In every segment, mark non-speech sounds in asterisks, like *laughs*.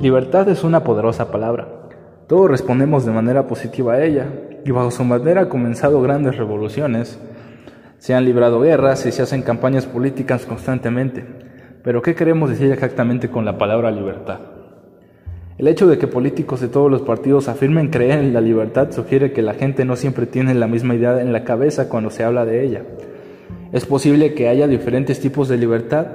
Libertad es una poderosa palabra. Todos respondemos de manera positiva a ella, y bajo su bandera han comenzado grandes revoluciones, se han librado guerras y se hacen campañas políticas constantemente. Pero ¿qué queremos decir exactamente con la palabra libertad? El hecho de que políticos de todos los partidos afirmen creer en la libertad sugiere que la gente no siempre tiene la misma idea en la cabeza cuando se habla de ella. Es posible que haya diferentes tipos de libertad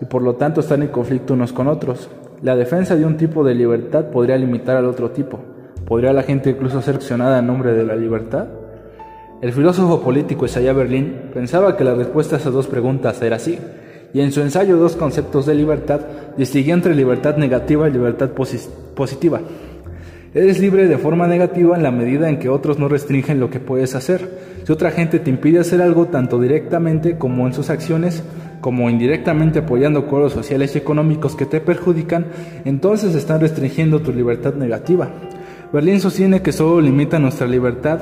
y por lo tanto están en conflicto unos con otros. La defensa de un tipo de libertad podría limitar al otro tipo. ¿Podría la gente incluso ser accionada en nombre de la libertad? El filósofo político Isaiah Berlin pensaba que la respuesta a esas dos preguntas era sí, y en su ensayo Dos conceptos de libertad distinguía entre libertad negativa y libertad positiva. Eres libre de forma negativa en la medida en que otros no restringen lo que puedes hacer. Si otra gente te impide hacer algo tanto directamente como en sus acciones, como indirectamente apoyando acuerdos sociales y económicos que te perjudican, entonces están restringiendo tu libertad negativa. Berlín sostiene que solo limita nuestra libertad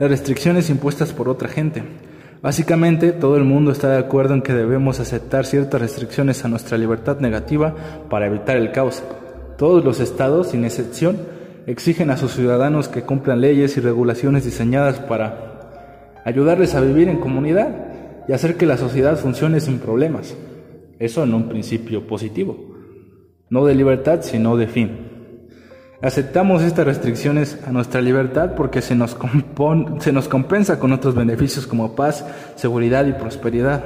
las restricciones impuestas por otra gente. Básicamente, todo el mundo está de acuerdo en que debemos aceptar ciertas restricciones a nuestra libertad negativa para evitar el caos. Todos los estados, sin excepción, exigen a sus ciudadanos que cumplan leyes y regulaciones diseñadas para ayudarles a vivir en comunidad y hacer que la sociedad funcione sin problemas. Eso en un principio positivo, no de libertad, sino de fin. Aceptamos estas restricciones a nuestra libertad porque se nos, se nos compensa con otros beneficios como paz, seguridad y prosperidad.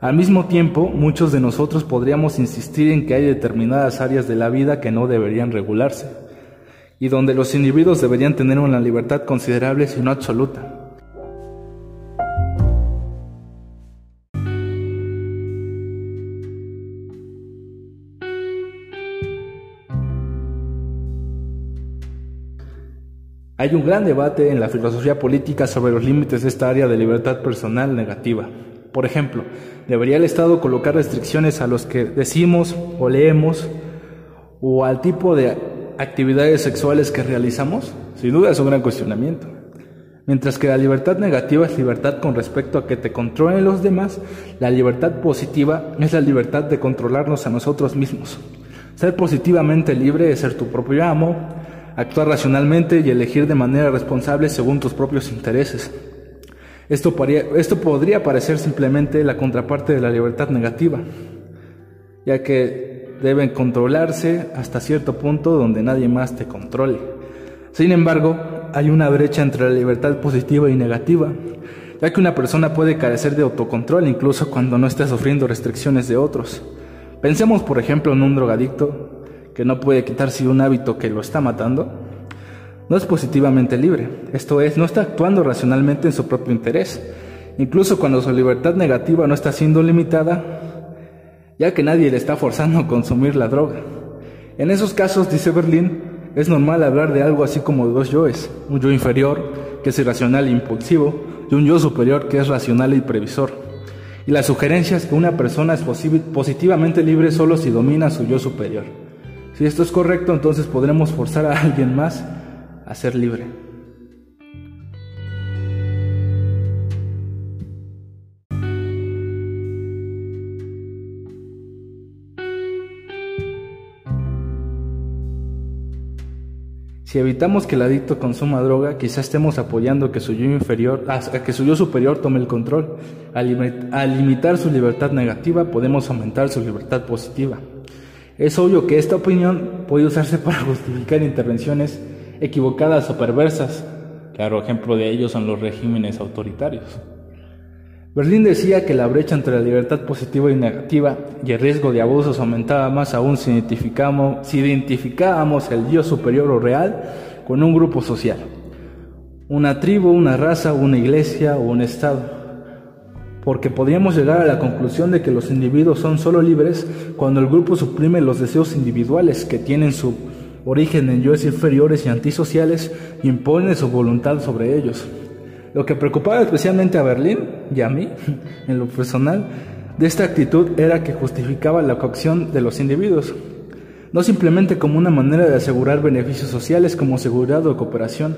Al mismo tiempo, muchos de nosotros podríamos insistir en que hay determinadas áreas de la vida que no deberían regularse y donde los individuos deberían tener una libertad considerable si no absoluta. Hay un gran debate en la filosofía política sobre los límites de esta área de libertad personal negativa. Por ejemplo, ¿debería el Estado colocar restricciones a los que decimos o leemos o al tipo de actividades sexuales que realizamos? Sin duda es un gran cuestionamiento. Mientras que la libertad negativa es libertad con respecto a que te controlen los demás, la libertad positiva es la libertad de controlarnos a nosotros mismos. Ser positivamente libre es ser tu propio amo, actuar racionalmente y elegir de manera responsable según tus propios intereses. Esto, podría parecer simplemente la contraparte de la libertad negativa, ya que deben controlarse hasta cierto punto donde nadie más te controle. Sin embargo, hay una brecha entre la libertad positiva y negativa, ya que una persona puede carecer de autocontrol incluso cuando no está sufriendo restricciones de otros. Pensemos, por ejemplo, en un drogadicto que no puede quitarse un hábito que lo está matando, no es positivamente libre. Esto es, no está actuando racionalmente en su propio interés, incluso cuando su libertad negativa no está siendo limitada, ya que nadie le está forzando a consumir la droga. En esos casos, dice Berlín, es normal hablar de algo así como dos yoes, un yo inferior, que es irracional e impulsivo, y un yo superior, que es racional y previsor. Y la sugerencia es que una persona es positivamente libre solo si domina su yo superior. Si esto es correcto, entonces podremos forzar a alguien más a ser libre. Si evitamos que el adicto consuma droga, quizás estemos apoyando que su yo inferior, a que su yo superior tome el control. Al, limitar su libertad negativa, podemos aumentar su libertad positiva. Es obvio que esta opinión puede usarse para justificar intervenciones equivocadas o perversas. Claro, ejemplo de ello son los regímenes autoritarios. Berlín decía que la brecha entre la libertad positiva y negativa y el riesgo de abusos aumentaba más aún si identificábamos, si identificábamos el yo superior o real con un grupo social, una tribu, una raza, una iglesia o un estado porque podríamos llegar a la conclusión de que los individuos son solo libres cuando el grupo suprime los deseos individuales que tienen su origen en yoes inferiores y antisociales y impone su voluntad sobre ellos. Lo que preocupaba especialmente a Berlín y a mí, *laughs* en lo personal, de esta actitud era que justificaba la coacción de los individuos, no simplemente como una manera de asegurar beneficios sociales como seguridad o cooperación,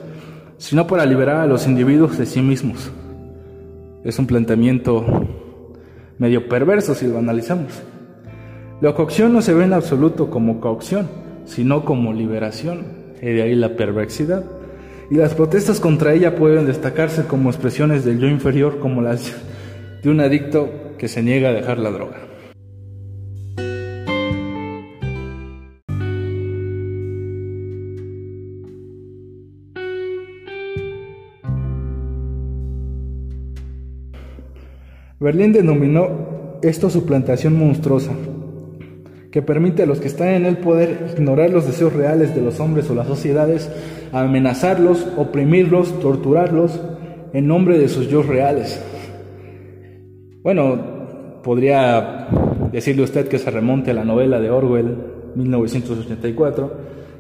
sino para liberar a los individuos de sí mismos. Es un planteamiento medio perverso si lo analizamos. La coacción no se ve en absoluto como coacción, sino como liberación, y de ahí la perversidad. Y las protestas contra ella pueden destacarse como expresiones del yo inferior, como las de un adicto que se niega a dejar la droga. Berlín denominó esto su plantación monstruosa, que permite a los que están en el poder ignorar los deseos reales de los hombres o las sociedades, amenazarlos, oprimirlos, torturarlos en nombre de sus yo reales. Bueno, podría decirle usted que se remonte a la novela de Orwell, 1984,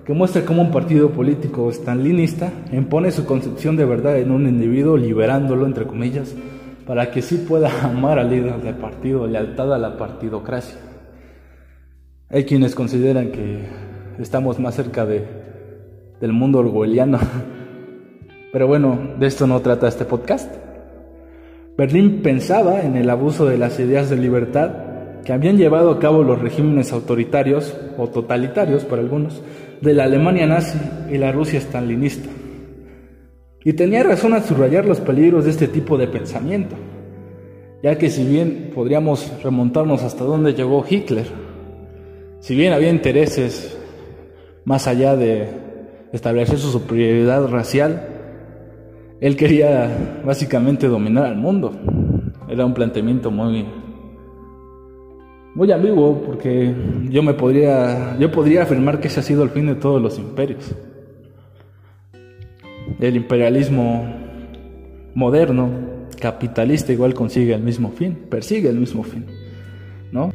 que muestra cómo un partido político estalinista impone su concepción de verdad en un individuo, liberándolo, entre comillas, para que sí pueda *laughs* amar al líder del partido, lealtad a la partidocracia. Hay quienes consideran que estamos más cerca de, del mundo orwelliano. *laughs* Pero bueno, de esto no trata este podcast. Berlín pensaba en el abuso de las ideas de libertad que habían llevado a cabo los regímenes autoritarios o totalitarios para algunos de la Alemania nazi y la Rusia stalinista. Y tenía razón al subrayar los peligros de este tipo de pensamiento, ya que si bien podríamos remontarnos hasta donde llegó Hitler, si bien había intereses más allá de establecer su superioridad racial, él quería básicamente dominar al mundo. Era un planteamiento muy muy ambiguo porque yo me podría yo podría afirmar que ese ha sido el fin de todos los imperios. El imperialismo moderno, capitalista igual consigue el mismo fin, persigue el mismo fin, ¿no?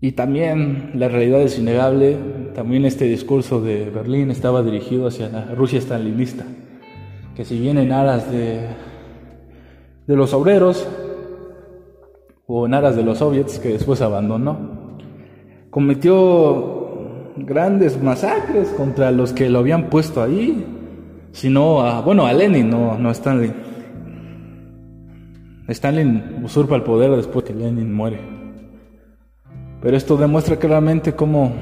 Y también la realidad es innegable, también este discurso de Berlín estaba dirigido hacia la Rusia stalinista, que si bien en aras de, de los obreros o en aras de los soviets que después abandonó, cometió grandes masacres contra los que lo habían puesto ahí, sino a, bueno, a Lenin, no, no a Stalin. Stalin usurpa el poder después que Lenin muere. Pero esto demuestra claramente cómo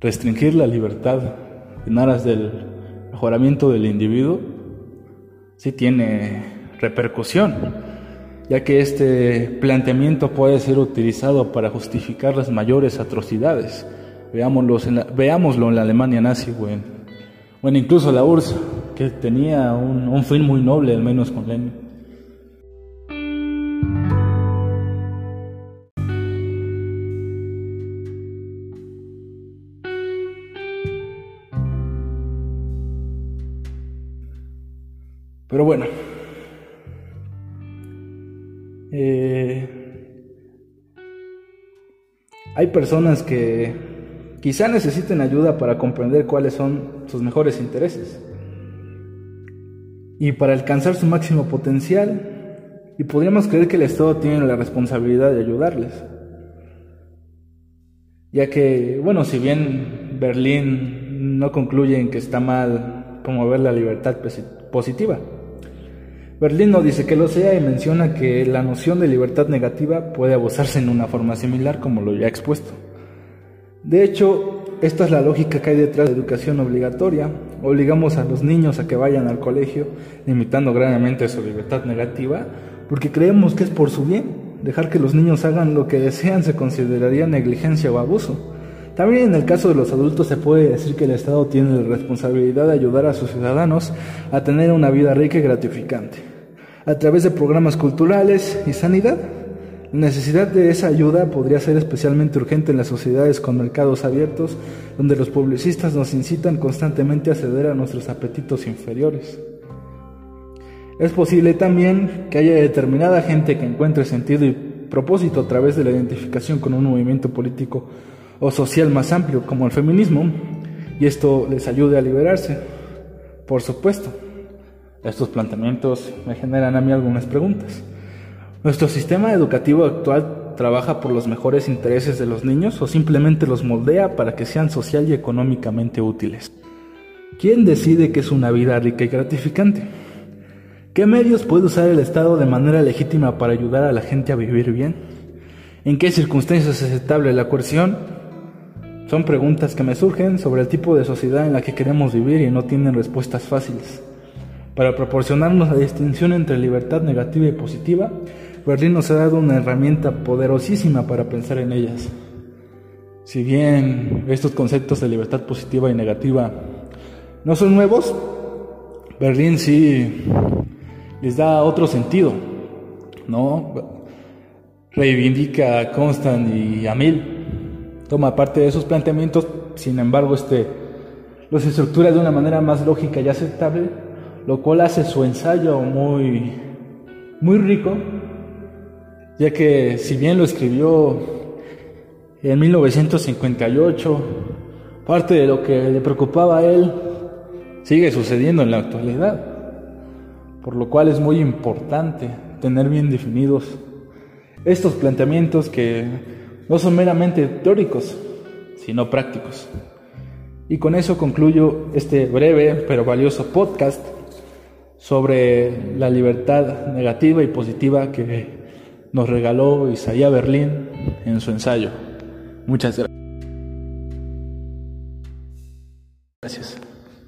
restringir la libertad en aras del mejoramiento del individuo sí tiene repercusión, ya que este planteamiento puede ser utilizado para justificar las mayores atrocidades. Veámoslo en la, veámoslo en la Alemania nazi o en, incluso la URSS, que tenía un, un fin muy noble, al menos con Lenin. Pero bueno, eh, hay personas que quizá necesiten ayuda para comprender cuáles son sus mejores intereses y para alcanzar su máximo potencial y podríamos creer que el Estado tiene la responsabilidad de ayudarles. Ya que, bueno, si bien Berlín no concluye en que está mal promover la libertad positiva, Berlín no dice que lo sea y menciona que la noción de libertad negativa puede abusarse en una forma similar como lo ya expuesto. De hecho, esta es la lógica que hay detrás de educación obligatoria. Obligamos a los niños a que vayan al colegio, limitando gravemente su libertad negativa, porque creemos que es por su bien. Dejar que los niños hagan lo que desean se consideraría negligencia o abuso. También en el caso de los adultos se puede decir que el Estado tiene la responsabilidad de ayudar a sus ciudadanos a tener una vida rica y gratificante a través de programas culturales y sanidad. La necesidad de esa ayuda podría ser especialmente urgente en las sociedades con mercados abiertos, donde los publicistas nos incitan constantemente a ceder a nuestros apetitos inferiores. Es posible también que haya determinada gente que encuentre sentido y propósito a través de la identificación con un movimiento político o social más amplio como el feminismo, y esto les ayude a liberarse, por supuesto. Estos planteamientos me generan a mí algunas preguntas. ¿Nuestro sistema educativo actual trabaja por los mejores intereses de los niños o simplemente los moldea para que sean social y económicamente útiles? ¿Quién decide qué es una vida rica y gratificante? ¿Qué medios puede usar el Estado de manera legítima para ayudar a la gente a vivir bien? ¿En qué circunstancias es aceptable la coerción? Son preguntas que me surgen sobre el tipo de sociedad en la que queremos vivir y no tienen respuestas fáciles. Para proporcionarnos la distinción entre libertad negativa y positiva, Berlín nos ha dado una herramienta poderosísima para pensar en ellas. Si bien estos conceptos de libertad positiva y negativa no son nuevos, Berlín sí les da otro sentido, ¿no? Reivindica a Constant y a Mill, toma parte de esos planteamientos, sin embargo, este, los estructura de una manera más lógica y aceptable, lo cual hace su ensayo muy, muy rico, ya que si bien lo escribió en 1958, parte de lo que le preocupaba a él sigue sucediendo en la actualidad por lo cual es muy importante tener bien definidos estos planteamientos que no son meramente teóricos, sino prácticos. Y con eso concluyo este breve pero valioso podcast sobre la libertad negativa y positiva que nos regaló Isaías Berlín en su ensayo. Muchas gracias. Gracias.